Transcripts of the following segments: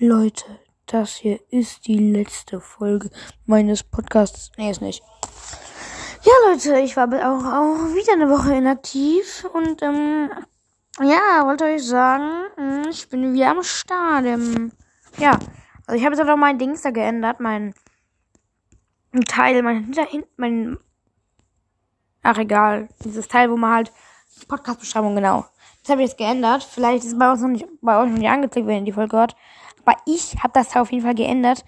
Leute, das hier ist die letzte Folge meines Podcasts. Nee, ist nicht. Ja, Leute, ich war auch, auch wieder eine Woche inaktiv und ähm, ja, wollte euch sagen, hm, ich bin wieder am Start. Ähm, ja, also ich habe jetzt auch mein Dings da geändert, mein Teil, mein Hinterhin, mein Ach egal, dieses Teil, wo man halt Podcast-Beschreibung genau. Das habe ich jetzt geändert. Vielleicht ist es bei uns noch nicht bei euch noch nicht angezeigt, wenn ihr die Folge hört. Aber ich habe das auf jeden Fall geändert.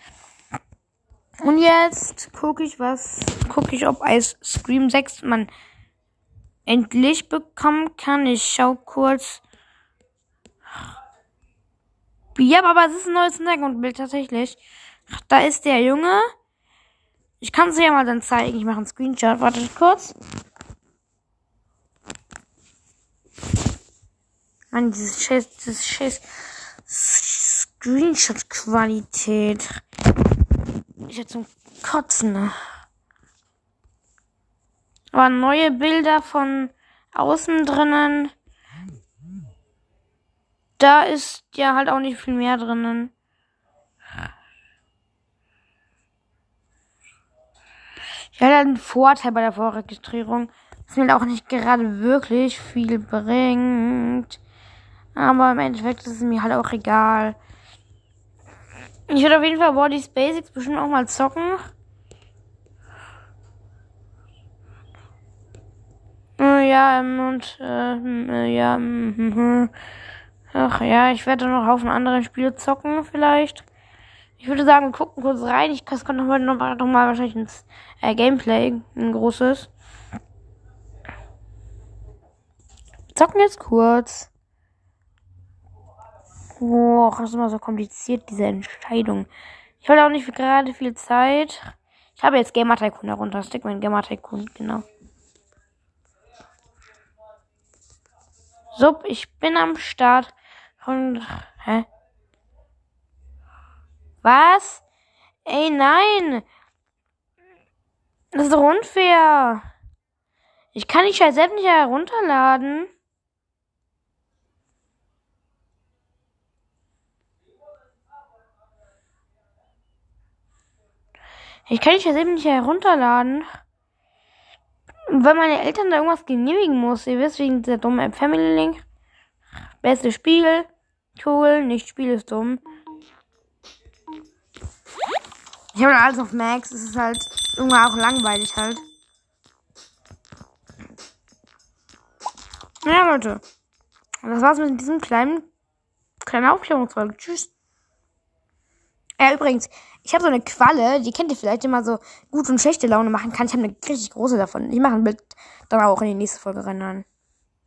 Und jetzt gucke ich, was gucke ich, ob Ice Scream 6 man endlich bekommen kann. Ich schau kurz. Ja, aber es ist ein neues Hintergrundbild tatsächlich. Ach, da ist der Junge. Ich kann es ja mal dann zeigen. Ich mache einen Screenshot. Wartet kurz. Mann, dieses Scheiß, dieses Scheiß Screenshot-Qualität. Ich hätte zum Kotzen. Ne? Aber neue Bilder von außen drinnen. Da ist ja halt auch nicht viel mehr drinnen. Ich hatte einen Vorteil bei der Vorregistrierung, dass mir auch nicht gerade wirklich viel bringt. Aber im Endeffekt ist es mir halt auch egal. Ich würde auf jeden Fall Bodies Basics bestimmt auch mal zocken. Äh, ja, ähm, und, äh, äh ja, mm, ach ja, ich werde noch auf andere Spiele zocken, vielleicht. Ich würde sagen, wir gucken kurz rein. Ich kann noch heute noch, noch mal wahrscheinlich ins äh, Gameplay, ein großes. zocken jetzt kurz. Boah, das ist immer so kompliziert, diese Entscheidung. Ich habe auch nicht gerade viel Zeit. Ich habe jetzt Gamer Tycoon darunter. Stick mein Gamer Tycoon, genau. So, ich bin am Start. Und, hä? Was? Ey, nein! Das ist doch unfair. Ich kann die Scheiße nicht herunterladen. Ich kann dich jetzt eben nicht herunterladen. Weil meine Eltern da irgendwas genehmigen muss. Ihr wisst, wegen dieser dummen App Family Link. Beste Spiel. Cool. Nicht Spiel ist dumm. Ich habe alles auf Max. Es ist halt irgendwann auch langweilig halt. Ja, Leute. Das war's mit diesem kleinen, kleinen Aufklärungsfolge. Tschüss. Ja, übrigens, ich habe so eine Qualle, die kennt ihr vielleicht, die immer so gut und schlechte Laune machen kann. Ich habe eine richtig große davon. Ich mache ein Bild dann auch in die nächste Folge rein.